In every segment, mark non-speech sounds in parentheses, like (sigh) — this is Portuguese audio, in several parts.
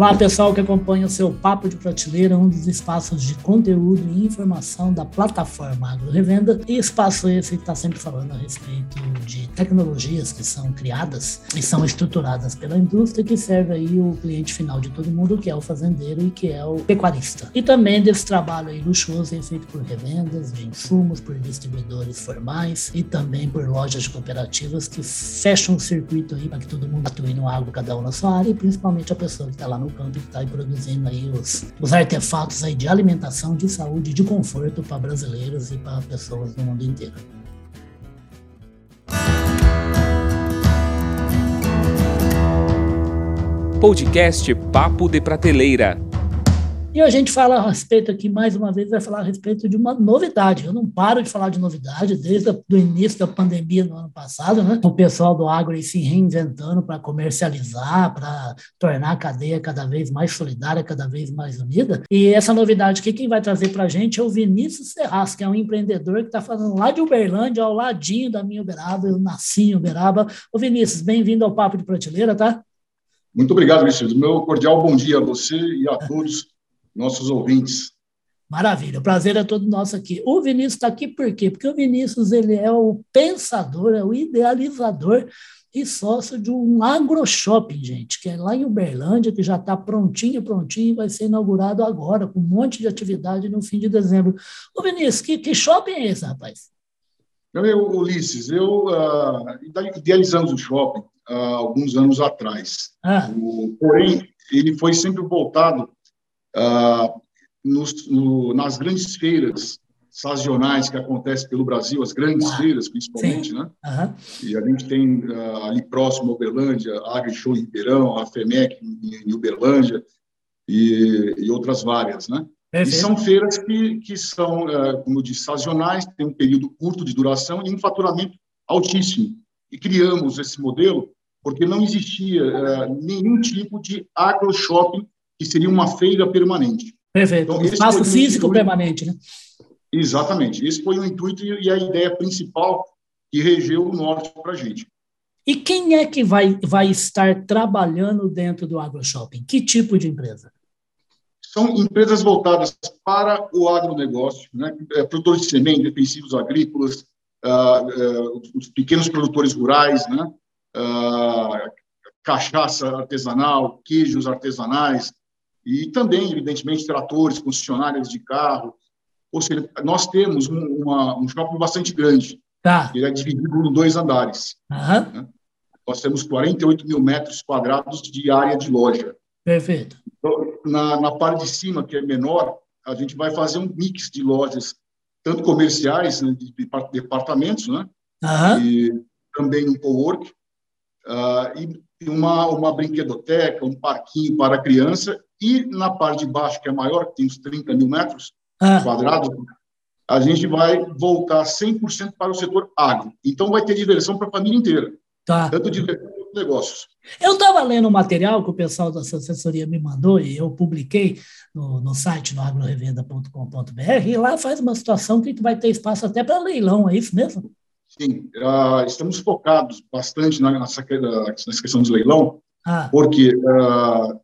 Olá, pessoal que acompanha o seu Papo de Prateleira, um dos espaços de conteúdo e informação da plataforma Agro Revenda. E espaço esse que está sempre falando a respeito de tecnologias que são criadas e são estruturadas pela indústria, que serve aí o cliente final de todo mundo, que é o fazendeiro e que é o pecuarista. E também desse trabalho aí luxuoso feito por revendas de insumos, por distribuidores formais e também por lojas cooperativas que fecham o circuito aí para que todo mundo atue no agro, cada um na sua área, e principalmente a pessoa que está lá no campo que está produzindo aí os, os artefatos aí de alimentação, de saúde, de conforto para brasileiros e para pessoas do mundo inteiro. Podcast Papo de Prateleira e a gente fala a respeito aqui, mais uma vez, vai falar a respeito de uma novidade. Eu não paro de falar de novidade desde o início da pandemia no ano passado, né? O pessoal do agro aí se reinventando para comercializar, para tornar a cadeia cada vez mais solidária, cada vez mais unida. E essa novidade aqui, quem vai trazer para a gente é o Vinícius Serras, que é um empreendedor que está falando lá de Uberlândia, ao ladinho da minha Uberaba. Eu nasci em Uberaba. Ô Vinícius, bem-vindo ao Papo de Prateleira, tá? Muito obrigado, Vinícius. Meu cordial bom dia a você e a todos nossos ouvintes. Maravilha, o prazer é todo nosso aqui. O Vinícius está aqui por quê? Porque o Vinícius ele é o pensador, é o idealizador e sócio de um agroshopping, gente, que é lá em Uberlândia, que já está prontinho, prontinho, vai ser inaugurado agora, com um monte de atividade no fim de dezembro. Ô Vinícius, que, que shopping é esse, rapaz? Meu, Ulisses, eu uh, idealizamos o shopping uh, alguns anos atrás. Ah. O, porém, ele foi sempre voltado ah, nos, no, nas grandes feiras sazonais que acontecem pelo Brasil, as grandes ah, feiras, principalmente, sim. né? Uhum. E a gente tem uh, ali próximo a Uberlândia, a AgriShow em Ribeirão, a FEMEC em, em Uberlândia e, e, outras várias, né? É e são feiras que, que são, uh, como eu disse, sazonais, tem um período curto de duração e um faturamento altíssimo. E criamos esse modelo porque não existia uh, nenhum tipo de agro-shopping que seria uma feira permanente. Perfeito, então, espaço físico intuito, permanente, né? Exatamente, esse foi o intuito e a ideia principal que regeu o norte para a gente. E quem é que vai, vai estar trabalhando dentro do AgroShopping? Que tipo de empresa? São empresas voltadas para o agronegócio, né? É, produtores de semente, defensivos agrícolas, uh, uh, os pequenos produtores rurais, né? Uh, cachaça artesanal, queijos artesanais, e também, evidentemente, tratores, concessionárias de carro. Ou seja, nós temos um, uma, um shopping bastante grande. Tá. Ele é dividido em dois andares. Uhum. Né? Nós temos 48 mil metros quadrados de área de loja. Perfeito. Então, na, na parte de cima, que é menor, a gente vai fazer um mix de lojas, tanto comerciais, né, de, de departamentos, né? Uhum. E também um co-work. Uh, e uma, uma brinquedoteca, um parquinho para criança e na parte de baixo, que é maior, que tem uns 30 mil metros ah. quadrados, a gente vai voltar 100% para o setor agro. Então, vai ter diversão para a família inteira. Tá. Tanto diversão negócios. Eu estava lendo o material que o pessoal da assessoria me mandou e eu publiquei no, no site, no agrorevenda.com.br, e lá faz uma situação que vai ter espaço até para leilão, é isso mesmo? Sim, uh, estamos focados bastante nessa, nessa questão de leilão, ah. porque uh,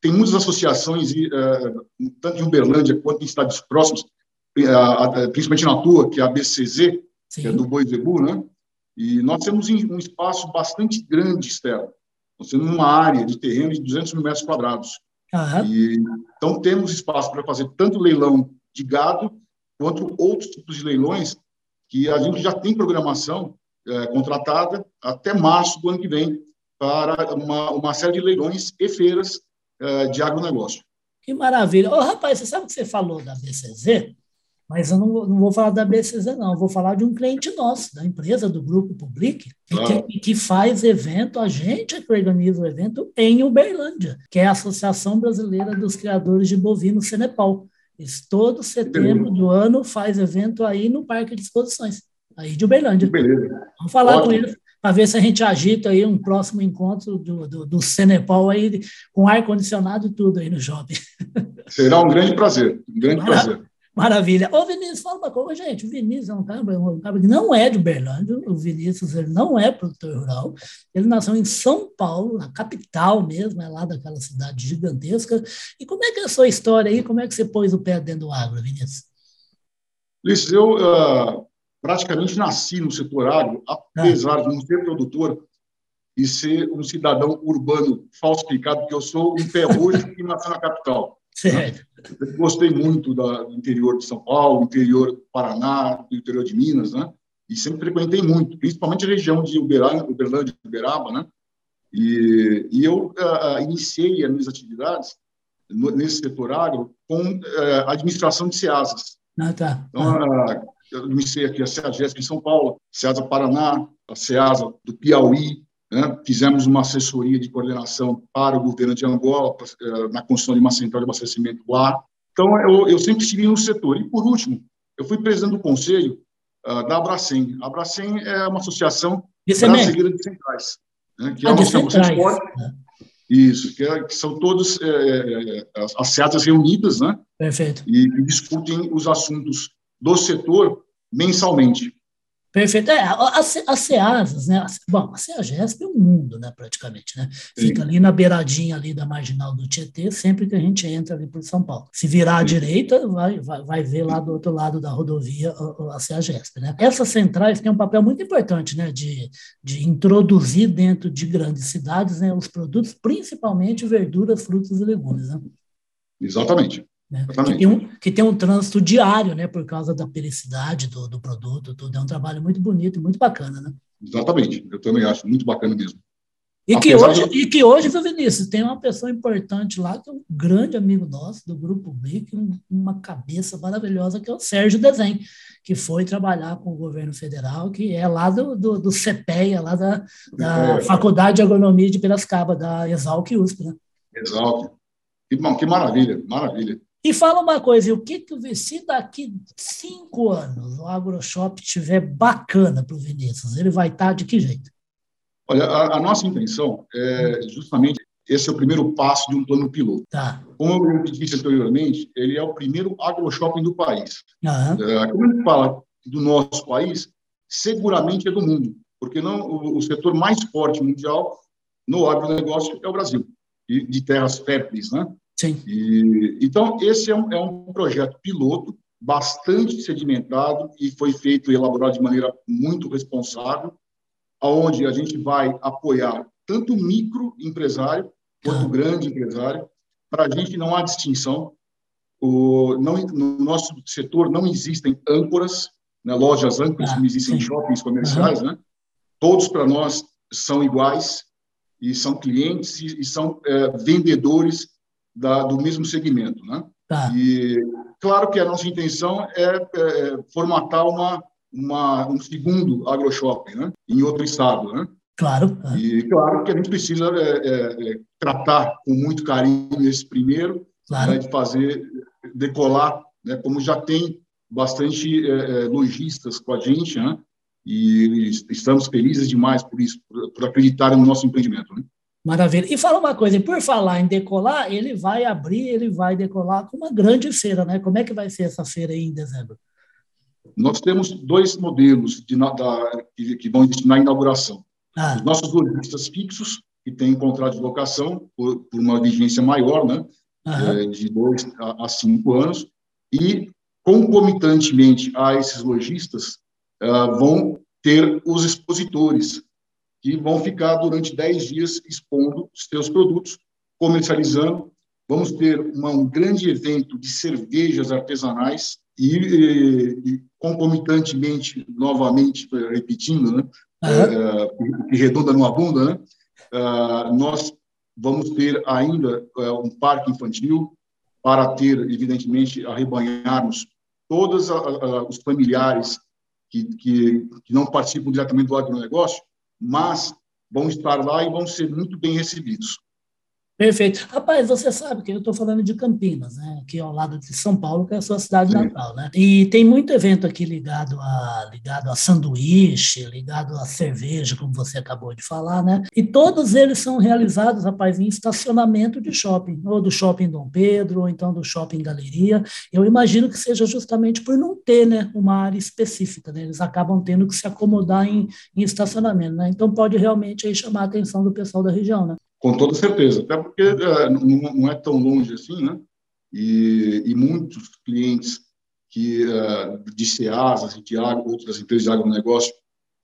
tem muitas associações, uh, tanto em Uberlândia quanto em estados próximos, uh, principalmente na tua, que é a BCZ, Sim. que é do Boi Zebu, né? E nós temos um espaço bastante grande externo. Nós temos uma área de terreno de 200 mil metros quadrados. Uhum. E, então, temos espaço para fazer tanto leilão de gado, quanto outros tipos de leilões, que a gente já tem programação é, contratada até março do ano que vem para uma, uma série de leilões e feiras uh, de agronegócio. Que maravilha. Ô, rapaz, você sabe que você falou da BCZ? Mas eu não, não vou falar da BCZ, não. Eu vou falar de um cliente nosso, da empresa do Grupo Public, claro. que, que, faz evento, a gente é que organiza o evento em Uberlândia, que é a Associação Brasileira dos Criadores de Bovinos Senepal. Isso, todo setembro do ano faz evento aí no Parque de Exposições, aí de Uberlândia. Beleza. Vamos falar Ótimo. com eles para ver se a gente agita aí um próximo encontro do, do, do Cenepal aí, com ar-condicionado e tudo aí no shopping. Será um grande prazer, um grande prazer. Maravilha. Ô, Vinícius, fala uma coisa, gente. O Vinícius é um cara, um cara que não é de Uberlândia. O Vinícius ele não é produtor rural. Ele nasceu em São Paulo, na capital mesmo, é lá daquela cidade gigantesca. E como é que é a sua história aí? Como é que você pôs o pé dentro do agro, Vinícius? Ulisses, eu uh, praticamente nasci no setor agro, apesar ah. de não ser produtor e ser um cidadão urbano falsificado, porque eu sou um pé que nasceu na capital. Certo. Eu gostei muito da, do interior de São Paulo, interior do Paraná, do interior de Minas, né? E sempre frequentei muito, principalmente a região de Uberlândia, Uberlândia Uberaba, né? E, e eu uh, iniciei as minhas atividades no, nesse setor agro com uh, administração de SEASAs. Ah, tá. Então, uh, eu iniciei aqui a SEAGESP em São Paulo, SEASA Paraná, a SEASA do Piauí, né? Fizemos uma assessoria de coordenação para o governo de Angola, eh, na construção de uma central de abastecimento lá. Então, eu, eu sempre estive no setor. E, por último, eu fui presidente do conselho uh, da Abracem. A Abracem é uma associação brasileira de centrais, né? que é ah, uma associação forte. Né? Isso, que, é, que, são todas é, é, as seatas reunidas, né? Perfeito. E, e discutem os assuntos do setor mensalmente. Perfeito. É, as CEASAS, né? Bom, a CEAGESP é um mundo, né, praticamente, né? Fica ali na beiradinha ali da marginal do Tietê, sempre que a gente entra ali por São Paulo. Se virar à direita, vai, vai, vai ver lá do outro lado da rodovia a, a CEAGESP, né? Essas centrais têm um papel muito importante, né, de, de introduzir dentro de grandes cidades né, os produtos, principalmente verduras, frutas e legumes, né? Exatamente. Né? Que, tem um, que tem um trânsito diário, né, por causa da pericidade do, do produto, tudo. É um trabalho muito bonito e muito bacana, né? Exatamente, eu também acho muito bacana mesmo. E que, hoje, de... e que hoje, Vinícius, tem uma pessoa importante lá, que é um grande amigo nosso do Grupo B, que um, uma cabeça maravilhosa, que é o Sérgio Desen, que foi trabalhar com o governo federal, que é lá do, do, do CPEA, lá da, da é. Faculdade de Agronomia de Piracicaba, da Exalc USP, né? Exalc. Que, bom, que maravilha, maravilha. E fala uma coisa, o que que se daqui cinco anos o AgroShop tiver bacana para o Vinícius, ele vai estar tá de que jeito? Olha, a, a, nossa intenção é justamente esse é o primeiro passo de um plano piloto. Tá. Como eu disse anteriormente, ele é o primeiro agroshopping do país. Uhum. Quando a gente fala do nosso país, seguramente é do mundo, porque não o, o setor mais forte mundial no agronegócio é o Brasil, de, de terras férteis, né? Sim. E, então, esse é um, é um projeto piloto, bastante sedimentado e foi feito e elaborado de maneira muito responsável, aonde a gente vai apoiar tanto o microempresário quanto o grande empresário. Para a gente não há distinção. O, não, no nosso setor não existem âncoras, né, lojas âncoras, ah, como existem sim. shoppings comerciais. Uhum. Né? Todos para nós são iguais e são clientes e, e são é, vendedores da, do mesmo segmento, né? Tá. E claro que a nossa intenção é, é formatar uma, uma, um segundo agroshopping, né? Em outro estado, né? Claro. E claro que a gente precisa é, é, é tratar com muito carinho esse primeiro, claro. né, de fazer decolar, né? Como já tem bastante é, é, lojistas com a gente, né? E estamos felizes demais por isso, por acreditar no nosso empreendimento, né? Maravilha. E fala uma coisa, por falar em decolar, ele vai abrir, ele vai decolar com uma grande feira, né? Como é que vai ser essa feira aí em dezembro? Nós temos dois modelos de, da, que, que, vão existir na inauguração. Ah. Os nossos lojistas fixos, que têm contrato de locação por, por uma vigência maior, né? É, de dois a, a, cinco anos, e concomitantemente a esses lojistas, uh, vão ter os expositores, que vão ficar durante 10 dias expondo os seus produtos, comercializando. Vamos ter uma, um grande evento de cervejas artesanais e, e, e concomitantemente, novamente, repetindo, né, uhum. é, que redonda numa bunda, né, é, nós vamos ter ainda é, um parque infantil para ter, evidentemente, arrebanharmos todos a, a, os familiares que, que, que não participam diretamente do agronegócio, mas vão estar lá e vão ser muito bem recebidos. Perfeito. Rapaz, você sabe que eu estou falando de Campinas, né? Aqui ao lado de São Paulo, que é a sua cidade Sim. natal, né? E tem muito evento aqui ligado a ligado a sanduíche, ligado a cerveja, como você acabou de falar, né? E todos eles são realizados, rapaz, em estacionamento de shopping, ou do shopping Dom Pedro, ou então do shopping Galeria. Eu imagino que seja justamente por não ter, né, uma área específica, né? Eles acabam tendo que se acomodar em, em estacionamento, né? Então pode realmente aí chamar a atenção do pessoal da região, né? Com toda certeza, até porque é, não, é tão longe assim, né? E, e muitos clientes que é, de Ceasa, de agro, outras empresas de agronegócio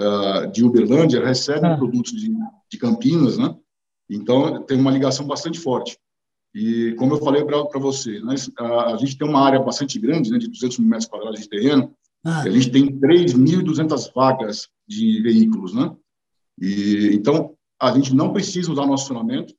é, de Uberlândia recebem ah. produtos de, de Campinas, né? Então, tem uma ligação bastante forte. E, como eu falei para você, né, a, a, gente tem uma área bastante grande, né, de 200 mil metros quadrados de terreno, ah. a gente tem 3.200 vagas de veículos, né? E, então, a gente não precisa usar nosso estacionamento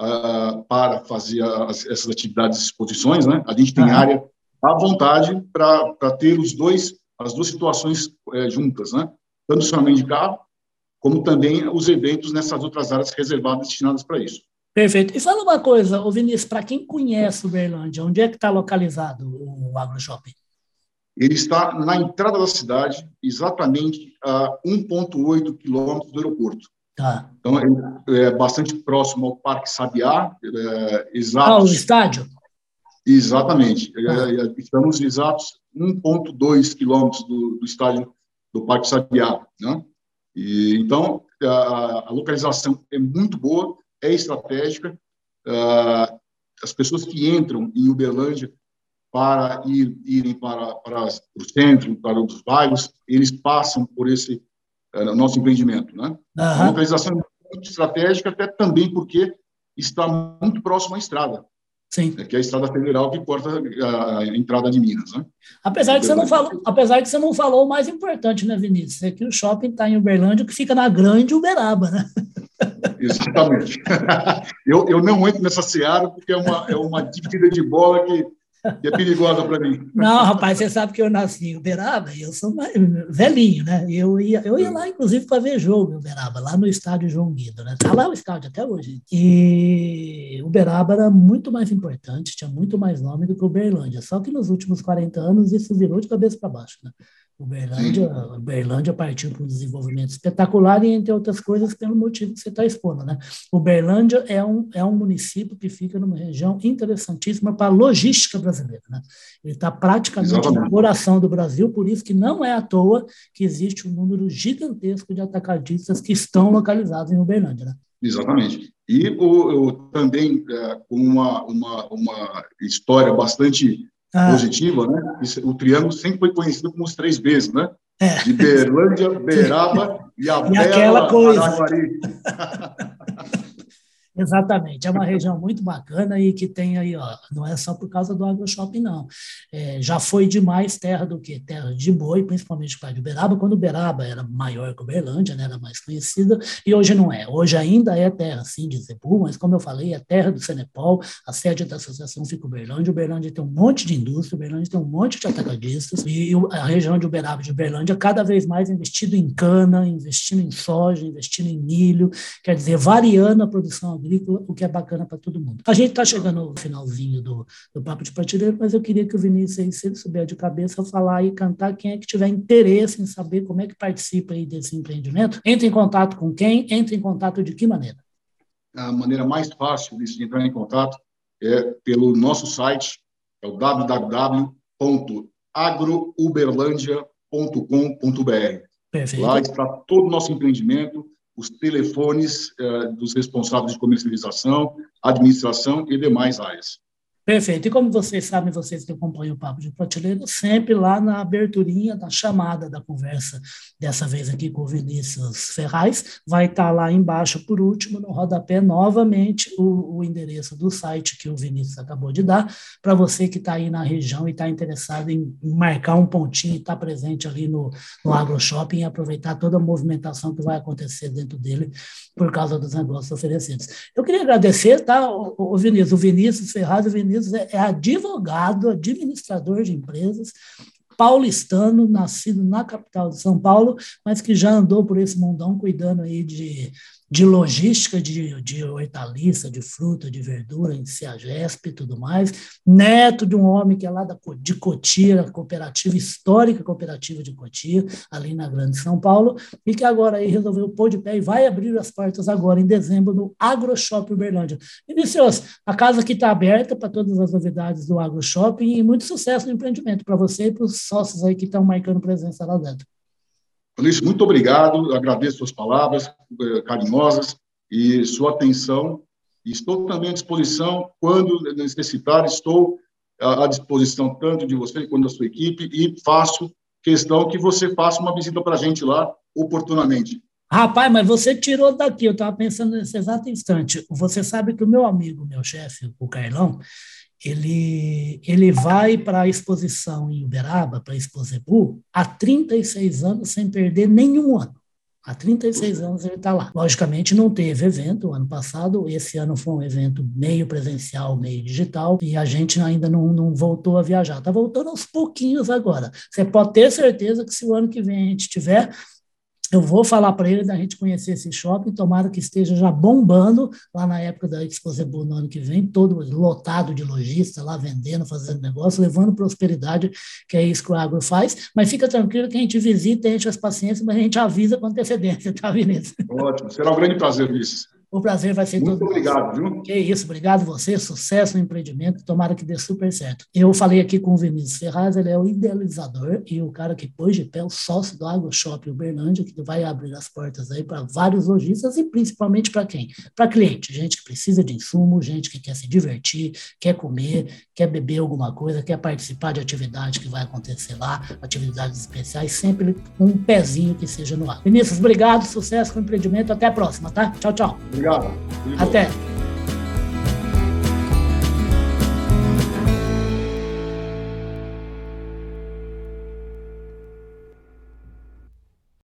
uh, para fazer as, essas atividades e exposições, né? A gente tem área à vontade para ter os dois, as duas situações é, juntas, né? Tanto o estacionamento de carro, como também os eventos nessas outras áreas reservadas destinadas para isso. Perfeito. E fala uma coisa, ô Vinícius, para quem conhece o Berlândia, onde é que está localizado o AgroShopping? Ele está na entrada da cidade, exatamente a 1,8 quilômetros do aeroporto. Tá. Então, é, é, bastante próximo ao Parque Sabiá. É, exato. Ah, o estádio? Exatamente. É, é estamos exatos 1,2 quilômetros do, do estádio do Parque Sabiá. Né? E, então, a, a, localização é muito boa, é estratégica. Uh, as pessoas que entram em Uberlândia para ir, irem para, para o centro, para os bairros, eles passam por esse o nosso empreendimento. Né? Uhum. A localização é muito estratégica, até também porque está muito próximo à estrada. Sim. É que é a estrada federal que corta a entrada de Minas, né? Apesar de você não falou, apesar que você não falou o mais importante, né, Vinícius? É que o shopping está em Uberlândia, que fica na Grande Uberaba, né? (laughs) Exatamente. (laughs) eu, eu não entro nessa seara porque é uma, é uma dividida de bola que que é perigosa para mim. Não, rapaz, você sabe que eu nasci em Uberaba e eu sou mais, velhinho, né? Eu ia, eu ia lá, inclusive, para ver jogo em Uberaba, lá no estádio João Guido, né? Tá lá o estádio até hoje. E Uberaba era muito mais importante, tinha muito mais nome do que Uberlândia. Só que nos últimos 40 anos isso virou de cabeça para baixo, né? Uberlândia, Uberlândia partiu para um desenvolvimento espetacular e, entre outras coisas, pelo motivo que você está expondo. Né? Uberlândia é um, é um município que fica numa região interessantíssima para a logística brasileira. Né? Ele está praticamente Exatamente. no coração do Brasil, por isso que não é à toa que existe um número gigantesco de atacadistas que estão localizados em Uberlândia. Né? Exatamente. E o, o também é, com uma, uma, uma história bastante ah. positiva, né? O triângulo sempre foi conhecido como os três Bs, né? É. De Berlândia, (laughs) Beraba e a e aquela coisa. (laughs) Exatamente, é uma região muito bacana e que tem aí, ó, não é só por causa do AgroShopping, não. É, já foi demais terra do que? Terra de boi, principalmente para Uberaba, quando Uberaba era maior que Uberlândia, né, era mais conhecida, e hoje não é. Hoje ainda é terra, sim, de Zebu, mas como eu falei, é terra do Senepol, a sede da associação fica Uberlândia, Uberlândia tem um monte de indústria, Uberlândia tem um monte de atacadistas, e a região de Uberaba e de Uberlândia cada vez mais investido em cana, investindo em soja, investindo em milho, quer dizer, variando a produção agrícola, o que é bacana para todo mundo. A gente está chegando no finalzinho do, do Papo de Prateleiro, mas eu queria que o Vinícius, se ele souber de cabeça, falar e cantar quem é que tiver interesse em saber como é que participa aí desse empreendimento. Entre em contato com quem? Entre em contato de que maneira? A maneira mais fácil de entrar em contato é pelo nosso site, é o www.agrouberlandia.com.br. Lá está todo o nosso empreendimento, os telefones eh, dos responsáveis de comercialização, administração e demais áreas. Perfeito. E como vocês sabem, vocês que acompanham o Papo de Prateleira, sempre lá na aberturinha da chamada da conversa, dessa vez aqui com o Vinícius Ferraz, vai estar lá embaixo, por último, no rodapé, novamente, o, o endereço do site que o Vinícius acabou de dar, para você que está aí na região e está interessado em marcar um pontinho e estar tá presente ali no, no AgroShopping e aproveitar toda a movimentação que vai acontecer dentro dele por causa dos negócios oferecidos. Eu queria agradecer, tá, o, o Vinícius, o Vinícius Ferraz, o Vinícius Unidos é, é advogado, administrador de empresas, paulistano, nascido na capital de São Paulo, mas que já andou por esse mundão cuidando aí de de logística de, de hortaliça, de fruta, de verdura em Ciagesp e tudo mais, neto de um homem que é lá da, de Cotia, cooperativa histórica cooperativa de Cotia, ali na Grande São Paulo, e que agora aí resolveu pôr de pé e vai abrir as portas agora em dezembro no AgroShop Uberlândia. Vinicius, a casa aqui está aberta para todas as novidades do AgroShop e muito sucesso no empreendimento para você e para os sócios aí que estão marcando presença lá dentro. Luiz, muito obrigado, agradeço suas palavras eh, carinhosas e sua atenção. Estou também à disposição, quando necessitar, estou à disposição tanto de você quanto da sua equipe e faço questão que você faça uma visita para a gente lá oportunamente. Rapaz, mas você tirou daqui, eu estava pensando nesse exato instante. Você sabe que o meu amigo, meu chefe, o Carlão, ele, ele vai para a exposição em Uberaba, para a Exposebu, há 36 anos sem perder nenhum ano. Há 36 anos ele está lá. Logicamente, não teve evento ano passado. Esse ano foi um evento meio presencial, meio digital, e a gente ainda não, não voltou a viajar. Está voltando aos pouquinhos agora. Você pode ter certeza que se o ano que vem a gente tiver, eu vou falar para ele da gente conhecer esse shopping, tomara que esteja já bombando lá na época da Exposebu no ano que vem, todo lotado de lojistas lá vendendo, fazendo negócio, levando prosperidade, que é isso que o agro faz. Mas fica tranquilo que a gente visita, enche as paciências, mas a gente avisa com antecedência, (laughs) tá, Vinícius? Ótimo, será um grande prazer, Vinícius. O prazer vai ser Muito todo obrigado, viu? Que isso, obrigado você, sucesso no empreendimento, tomara que dê super certo. Eu falei aqui com o Vinícius Ferraz, ele é o idealizador e o cara que pôs de pé o sócio do Agro Shop Uberlândia, que vai abrir as portas aí para vários lojistas e principalmente para quem? Para cliente, gente que precisa de insumo, gente que quer se divertir, quer comer, quer beber alguma coisa, quer participar de atividade que vai acontecer lá, atividades especiais, sempre um pezinho que seja no ar. Vinícius, obrigado, sucesso com o empreendimento, até a próxima, tá? Tchau, tchau. Obrigado. Até.